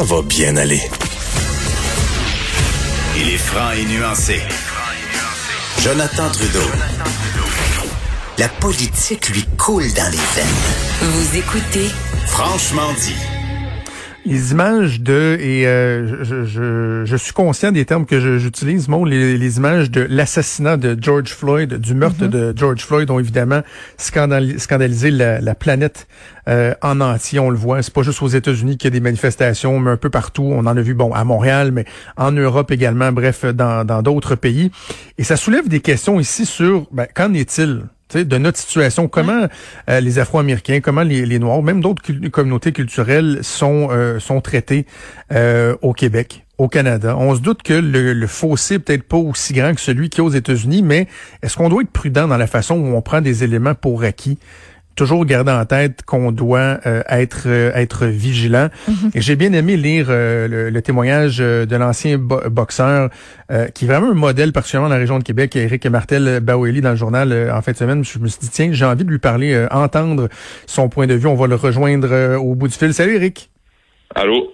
ça va bien aller. Il est franc et nuancé. Jonathan Trudeau. La politique lui coule dans les veines. Vous écoutez Franchement dit. Les images de et euh, je, je, je, suis conscient des termes que j'utilise, mon les, les, images de l'assassinat de George Floyd, du meurtre de George Floyd ont évidemment scandalisé la, la planète euh, en entier. On le voit, c'est pas juste aux États-Unis qu'il y a des manifestations, mais un peu partout. On en a vu, bon, à Montréal, mais en Europe également. Bref, dans d'autres pays. Et ça soulève des questions ici sur ben, qu'en est-il de notre situation, comment euh, les Afro-Américains, comment les, les, Noirs, même d'autres communautés culturelles sont euh, sont traités euh, au Québec, au Canada? On se doute que le, le fossé peut-être pas aussi grand que celui qui est aux États-Unis, mais est-ce qu'on doit être prudent dans la façon où on prend des éléments pour acquis? Toujours garder en tête qu'on doit euh, être euh, être vigilant. Mhm. Et j'ai bien aimé lire euh, le, témoignage de l'ancien boxeur qui est vraiment un modèle particulièrement dans la région de Québec, Éric Martel Baueli dans le journal en fin de semaine. Je me suis dit tiens, j'ai envie de lui parler, entendre son point de vue. On va le rejoindre au bout du fil. Salut Éric. Allô?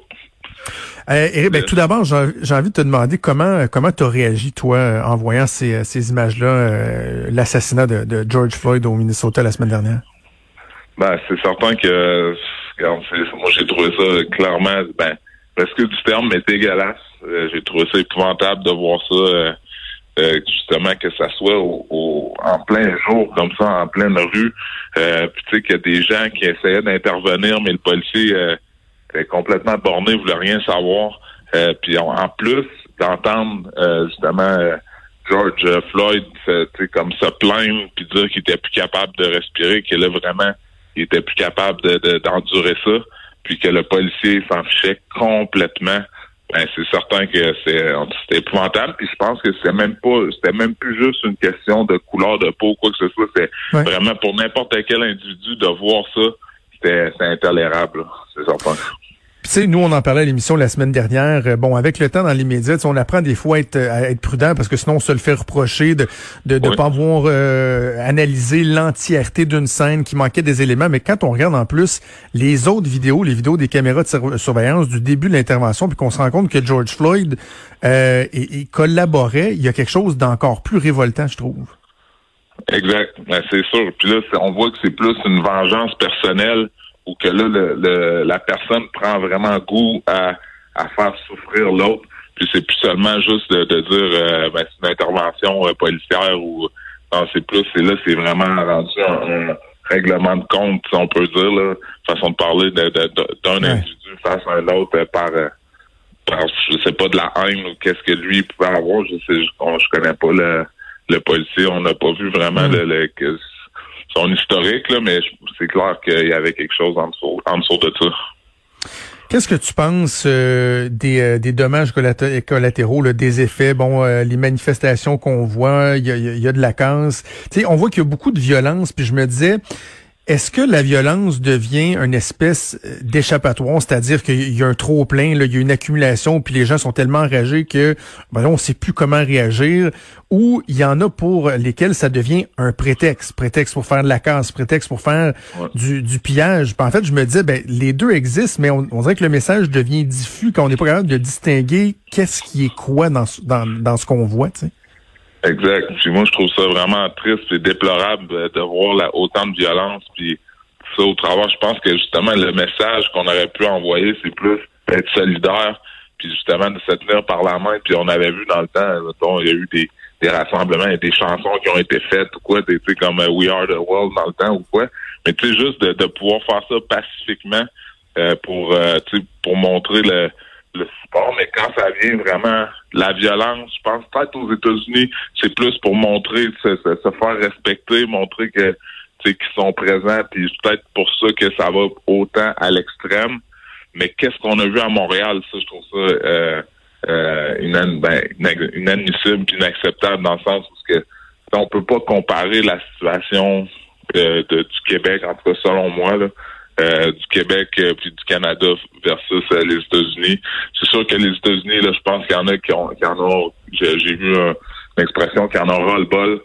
Eric, ben, tout d'abord, j'ai envie de te demander comment comment tu as réagi, toi, en voyant ces, ces images-là, l'assassinat de, de George Floyd au Minnesota la semaine dernière? Ben, c'est certain que moi j'ai trouvé ça clairement ben presque du terme, mais dégueulasse. Euh, j'ai trouvé ça épouvantable de voir ça euh, euh, justement que ça soit au, en plein jour, comme ça, en pleine rue. puis tu sais qu'il y a des gens qui essayaient d'intervenir, mais le policier était complètement borné, voulait rien savoir. puis en plus d'entendre justement George Floyd comme se plaindre puis dire qu'il était plus capable de respirer, qu'il a vraiment il était plus capable d'endurer ça, puis que le policier s'en fichait complètement. Ben, c'est certain que c'est épouvantable. Puis je pense que c'est même pas c'était même plus juste une question de couleur de peau ou quoi que ce soit. C'est vraiment pour n'importe quel individu de voir ça, c'était intolérable. C'est certain. Tu sais, nous, on en parlait à l'émission la semaine dernière. Euh, bon, avec le temps dans les médias, on apprend des fois à être, à être prudent parce que sinon, on se le fait reprocher de de, de pas avoir euh, analysé l'entièreté d'une scène qui manquait des éléments. Mais quand on regarde en plus les autres vidéos, les vidéos des caméras de surveillance du début de l'intervention, puis qu'on se rend compte que George Floyd euh, collaborait, il y a quelque chose d'encore plus révoltant, je trouve. Exact, ben, c'est sûr. Puis là, on voit que c'est plus une vengeance personnelle ou que là, le, la personne prend vraiment goût à, à faire souffrir l'autre. Puis c'est plus seulement juste de, dire euh, ben, c'est une intervention euh, policière ou non, c'est plus, c'est là, c'est vraiment rendu un, règlement de compte, si on peut dire, là, façon de parler d'un de, individu face à un autre euh, par, par je sais pas de la haine ou qu'est-ce que lui pouvait avoir. Je sais, je, je connais pas le, le policier, on n'a pas vu vraiment le, le son historique, là, mais c'est clair qu'il y avait quelque chose en dessous, en dessous de ça. Qu'est-ce que tu penses euh, des, euh, des dommages collatéraux, des effets, bon, euh, les manifestations qu'on voit, il y a, y a, de la casse. on voit qu'il y a beaucoup de violence, puis je me disais, est-ce que la violence devient une espèce euh, d'échappatoire, c'est-à-dire qu'il y a un trop plein, il y a une accumulation, puis les gens sont tellement enragés que ben on ne sait plus comment réagir, ou il y en a pour lesquels ça devient un prétexte, prétexte pour faire de la casse, prétexte pour faire du, du, pillage. en fait, je me disais, ben, les deux existent, mais on, dirait que le message devient diffus quand on n'est pas capable de distinguer qu'est-ce qui est quoi dans, dans, dans ce qu'on voit. Tu sais. Exact. Puis moi, je trouve ça vraiment triste et déplorable de voir autant de violence. Puis ça, au travers, je pense que justement, le message qu'on aurait pu envoyer, c'est plus d'être solidaire, puis justement de se tenir par la main. Puis on avait vu dans le temps, il y a eu des, des rassemblements et des chansons qui ont été faites ou quoi, sais, comme euh, We Are the World dans le temps ou quoi. Mais tu sais, juste de, de pouvoir faire ça pacifiquement euh, pour, euh, pour montrer le le support, mais quand ça vient vraiment la violence, je pense peut-être aux États-Unis, c'est plus pour montrer, se, faire respecter, montrer que qu'ils sont présents, puis peut-être pour ça que ça va autant à l'extrême. Mais qu'est-ce qu'on a vu à Montréal, ça, je trouve ça euh, euh, ben, inadmissible inacceptable dans le sens où que on peut pas comparer la situation euh, du Québec, en tout cas selon moi, là, euh, du Québec euh, puis du Canada versus euh, les États-Unis. C'est sûr que les États-Unis, là, je pense qu'il y en a qui, ont, qui en ont. J'ai, vu une expression qui en aura le bol,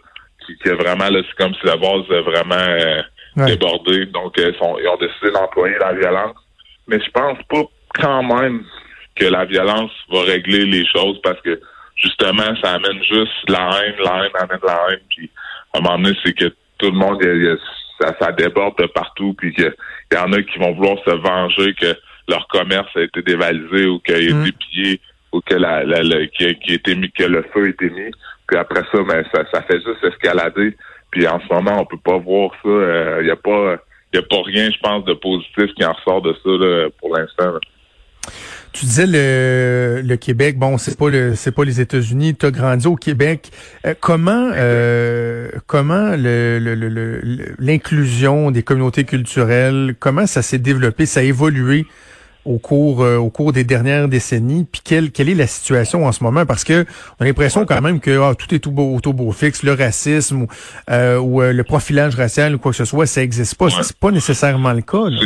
qui, qui est vraiment là, c'est comme si la base est vraiment débordée. Donc, ils, sont, ils ont décidé d'employer la violence. Mais je pense pas quand même que la violence va régler les choses parce que justement, ça amène juste la haine, la haine amène la haine, puis à un moment donné, c'est que tout le monde, ça, ça, déborde de partout, puis qu'il y en a qui vont vouloir se venger que leur commerce a été dévalisé ou qu'il a été mm. pillé ou que la, la, qui, a, été mis, que le feu a été mis. Puis après ça, ben, ça, ça fait juste escalader. Puis en ce moment, on peut pas voir ça. Il euh, y a pas il a pas rien, je pense, de positif qui en ressort de ça pour l'instant. Tu disais le, le Québec, bon, c'est pas le, c'est pas les États-Unis. Tu as grandi au Québec. Euh, comment, euh, comment le, l'inclusion des communautés culturelles, comment ça s'est développé, ça a évolué au cours euh, au cours des dernières décennies puis quelle quelle est la situation en ce moment? Parce que on a l'impression quand même que ah, tout est tout beau tout beau fixe le racisme ou, ou le profilage racial ou quoi que ce soit ça existe pas c'est pas nécessairement le cas là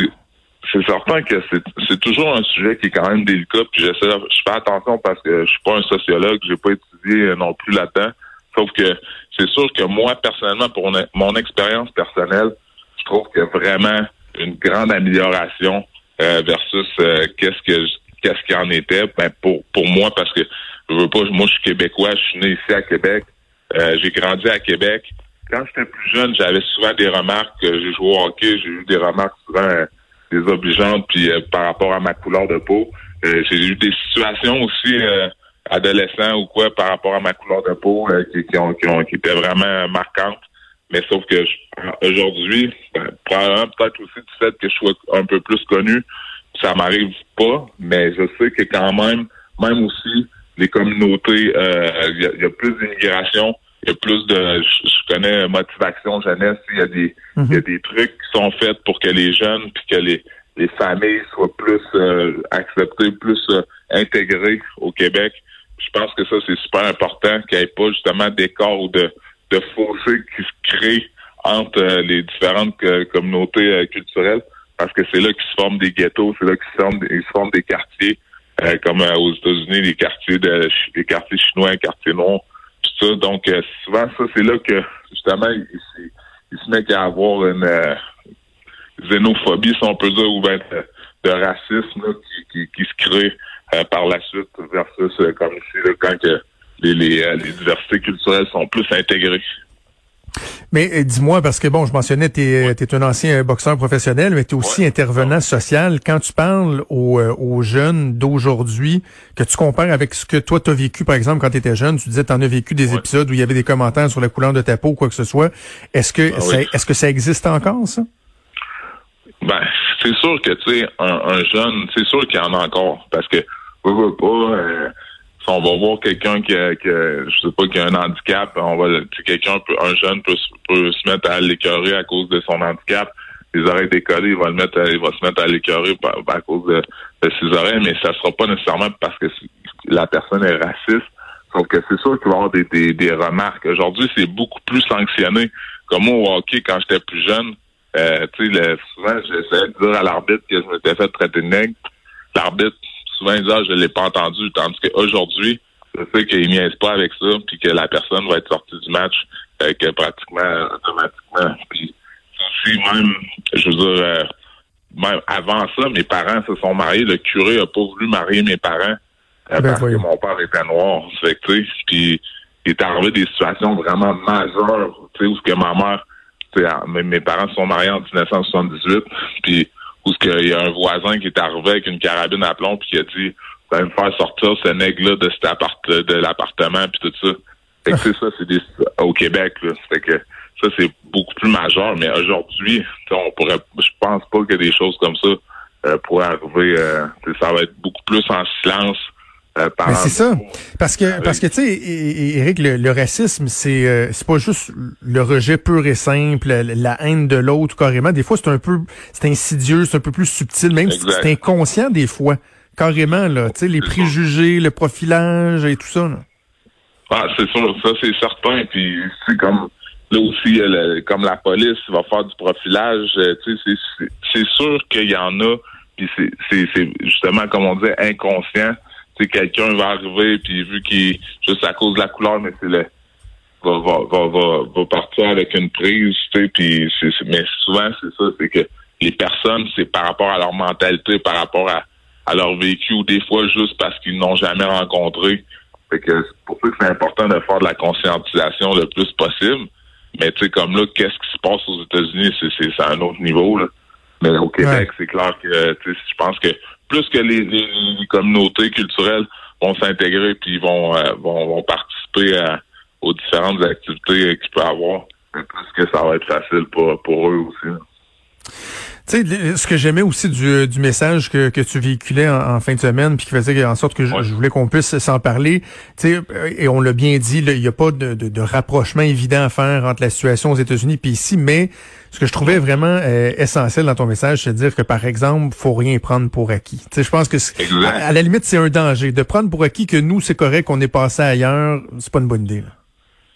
c'est certain que c'est toujours un sujet qui est quand même délicat. Puis j'essaie, je fais attention parce que je suis pas un sociologue, j'ai pas étudié non plus là-dedans. Sauf que c'est sûr que moi personnellement, pour mon expérience personnelle, je trouve qu'il y a vraiment une grande amélioration euh, versus euh, qu'est-ce que qu'est-ce qu'il en était. Ben pour pour moi parce que je veux pas, moi je suis québécois, je suis né ici à Québec, euh, j'ai grandi à Québec. Quand j'étais plus jeune, j'avais souvent des remarques. J'ai joué au hockey, j'ai eu des remarques souvent désobligeantes, puis euh, par rapport à ma couleur de peau. Euh, j'ai eu des situations aussi euh, adolescents ou quoi par rapport à ma couleur de peau qui, qui, ont, qui, ont, qui étaient vraiment marquantes. Mais sauf que aujourd'hui, ben, probablement peut-être aussi du fait que je sois un peu plus connu, ça m'arrive pas, mais je sais que quand même, même aussi, les communautés, il y, a plus d'immigration, il y a plus de je, connais motivation jeunesse, il y a des il y a mhm. des trucs qui sont faits pour que les jeunes puis que les les familles soient plus euh, acceptées, plus euh, intégrées au Québec. Je pense que ça c'est super important qu'il n'y ait pas justement d'écart ou de de fossé qui se crée entre euh, les différentes communautés culturelles parce que c'est là qu'ils se forment des ghettos, c'est là qu'ils se forment ils se forment des quartiers comme aux États-Unis les quartiers de les quartiers chinois, les quartiers noirs donc, euh, souvent, ça, c'est là que, justement, il, se met qu'à avoir une euh, xénophobie, si on peut dire, ou bien de, racisme qui, qui, se crée euh, par la suite versus comme ici, quand que les, les, les diversités culturelles sont plus intégrées. Mais euh, dis-moi, parce que bon, je mentionnais, tu es, es, un ancien boxeur professionnel, mais tu es aussi intervenant social. Quand tu parles aux, euh, aux jeunes d'aujourd'hui, que tu compares avec ce que toi tu as vécu, par exemple, quand tu étais jeune, tu disais tu en as vécu des épisodes où il y avait des commentaires sur la couleur de ta peau ou quoi que ce soit. Est-ce que, ah ça, est-ce que ça existe encore, ça? Ben, c'est sûr que, tu sais, un, jeune, c'est sûr qu'il y en a encore, parce que, pas, euh, on va voir quelqu'un qui a, qui je sais pas, qui a un handicap, on va, quelqu'un, un jeune peut, peut se mettre à l'écœurer à cause de son handicap. Les oreilles décollées, il va le mettre, il va se mettre à l'écœurer à cause de, ses oreilles, mais ça sera pas nécessairement parce que la personne est raciste. Donc, c'est sûr qu'il va y avoir des, des, remarques. Aujourd'hui, c'est beaucoup plus sanctionné. Comme moi, au hockey, quand j'étais plus jeune, euh, tu sais, souvent, j'essayais de dire à l'arbitre que je m'étais fait traiter de nègre. L'arbitre, souvent ils disent ah, je l'ai pas entendu, tandis qu'aujourd'hui, je sais qu'il niaise pas avec ça, puis que la personne va être sortie du match euh, que pratiquement automatiquement. Puis aussi même, je veux dire, euh, même avant ça, mes parents se sont mariés. Le curé a pas voulu marier mes parents euh, ben, parce que mon père était noir. Fait que, puis il est arrivé des situations vraiment majeures, tu sais, où que ma mère, mes, mes parents se sont mariés en 1978, puis où il y a un voisin qui est arrivé avec une carabine à plomb puis qui a dit va me faire sortir ce nègre-là de cet appart de l'appartement puis tout ça. Fait que ça, c'est des au Québec, là. Fait que ça, c'est beaucoup plus majeur, mais aujourd'hui, on pourrait je pense pas que des choses comme ça euh, pourraient arriver. Euh, ça va être beaucoup plus en silence. Euh, c'est ça. Parce que, parce que tu sais, Eric, le, racisme, c'est euh, c'est pas juste le rejet pur et simple, la, haine de l'autre carrément. Des fois, c'est un peu, c'est insidieux, c'est un peu plus subtil, même si c'est inconscient des fois, carrément là. Tu sais, les préjugés, le profilage et tout ça. Là. Ah, c'est sûr, ça c'est certain. Puis c'est comme là aussi, comme la police va faire du profilage, euh, tu sais, c'est sûr qu'il y en a. Puis c'est justement comme on dit inconscient quelqu'un va arriver, puis vu qu'il juste à cause de la couleur, mais c'est le va, va, va, va, partir avec une prise, tu sais, puis mais souvent c'est ça, c'est que les personnes, c'est par rapport à leur mentalité, par rapport à, à leur vécu ou des fois juste parce qu'ils n'ont jamais rencontré. Fait que c'est pour ça que c'est important de faire de la conscientisation le plus possible. Mais tu sais, comme là, qu'est-ce qui se passe aux États-Unis, c'est à un autre niveau. Là. Mais au Québec, c'est clair que je pense que plus que les, les, communautés culturelles vont s'intégrer puis vont, euh, vont, vont participer aux différentes activités qu'ils peuvent avoir, plus que ça va être facile pour, pour eux aussi. Tu sais, ce que j'aimais aussi du, du message que, que tu véhiculais en, fin de semaine, puis qui faisait en sorte que je, voulais qu'on puisse s'en parler, tu sais, et on l'a bien dit, il n'y a pas de, de, rapprochement évident à faire entre la situation aux États-Unis puis ici, mais ce que je trouvais vraiment euh, essentiel dans ton message, c'est de dire que, par exemple, faut rien prendre pour acquis. Tu sais, je pense que, à, la limite, c'est un danger. De prendre pour acquis que nous, c'est correct, qu'on est passé ailleurs, c'est pas une bonne idée. Là.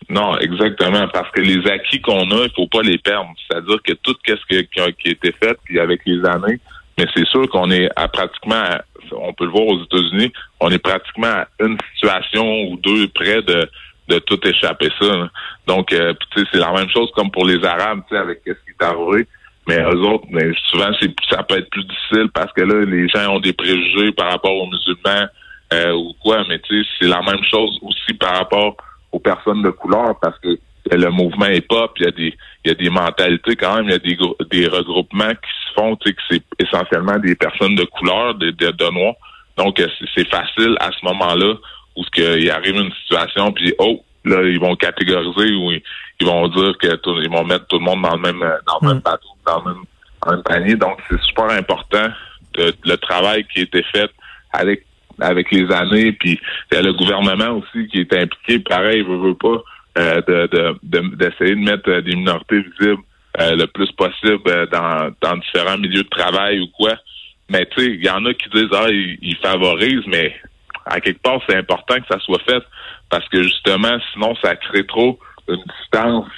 Non, exactement, parce que les acquis qu'on a, il faut pas les perdre. C'est-à-dire que tout ce qui, qui, a, été fait, puis avec les années, mais c'est sûr qu'on est à pratiquement, on peut le voir aux États-Unis, on est pratiquement à une situation ou deux près de, de tout échapper ça. Donc, euh, c'est la même chose comme pour les Arabes, avec ce qui est arrivé. Mais eux autres, mais souvent, c'est ça peut être plus difficile parce que là, les gens ont des préjugés par rapport aux musulmans euh, ou quoi. Mais tu sais, c'est la même chose aussi par rapport personnes de couleur parce que le mouvement est pop, il y a des il y a des mentalités quand même, il y a des des regroupements qui se font, tu sais que c'est essentiellement des personnes de couleur, de, de, de noirs. Donc euh, c'est facile à ce moment-là où ce qu'il arrive une situation puis oh là ils vont catégoriser ou ils, vont dire que ils vont mettre tout le monde dans le même dans le même mm. bateau, dans le même, panier. Donc c'est super important de, le travail qui a été fait avec avec les années, puis il y a le gouvernement aussi qui est impliqué, pareil, veut, veut pas, euh, de, d'essayer de, mettre euh, des minorités visibles euh, le plus possible dans, dans différents milieux de travail ou quoi. Mais tu sais, il y en a qui disent ah ils, favorisent, mais à quelque part c'est important que ça soit fait parce que justement sinon ça crée trop une distance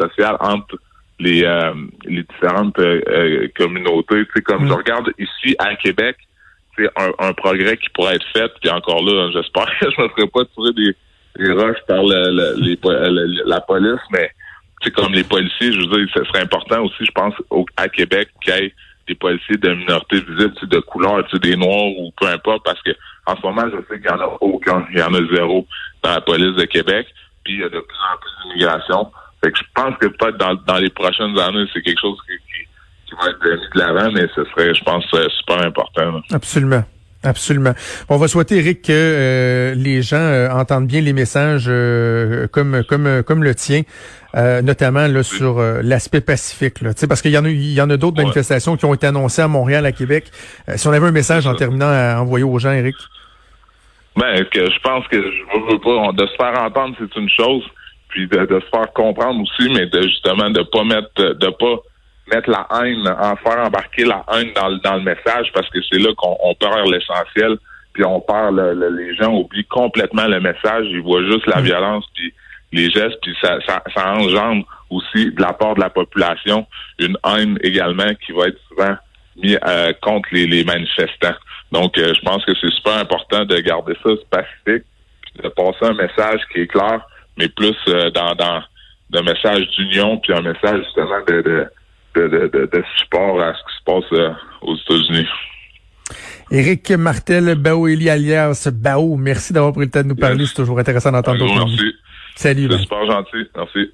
sociale entre les les différentes communautés. Tu sais comme mm. je regarde ici à Québec, c'est un, progrès qui pourrait être fait. Puis encore là, j'espère que je me ferai pas tirer des, des roches par la police, mais comme les policiers, je veux dire, ce serait important aussi, je pense, à Québec qu'il y ait des policiers de minorité visible, de couleur, des noirs ou peu importe, parce que en ce moment, je sais qu'il y en a aucun, il y en a zéro dans la police de Québec, puis il y a de plus en plus d'immigration. Fait que je pense que peut-être dans, dans les prochaines années, c'est quelque chose qui, qui va être mis de l'avant, mais ce serait, je pense, euh, super important. Absolument. Absolument. On va souhaiter, Eric, que euh, les gens euh, entendent bien les messages comme comme comme le tien, notamment là, sur l'aspect pacifique. Là, parce qu'il y en a il y en a d'autres manifestations qui ont été annoncées à Montréal, à Québec. si on avait un message en terminant à envoyer aux gens, Eric. Ben, que je pense que je veux pas de se faire entendre, c'est une chose, puis de, de, se faire comprendre aussi, mais de justement de pas mettre de pas mettre la haine, en faire embarquer la haine dans, le, dans le message parce que c'est là qu'on perd l'essentiel, puis on perd le, les gens oublient complètement le message, ils voient juste la mm. violence puis les gestes, puis ça, ça, ça engendre aussi de la part de la population une haine également qui va être souvent mis euh, contre les, les, manifestants. Donc, euh, je pense que c'est super important de garder ça pacifique, de passer un message qui est clair, mais plus euh, dans, dans un message d'union, puis un message justement de, de de, support à ce qui se passe euh, aux États-Unis. Éric Martel, Baoeli alias Bao, merci d'avoir pris le temps de nous parler. C'est toujours intéressant d'entendre ton Merci. Salut. C'est super gentil. Merci.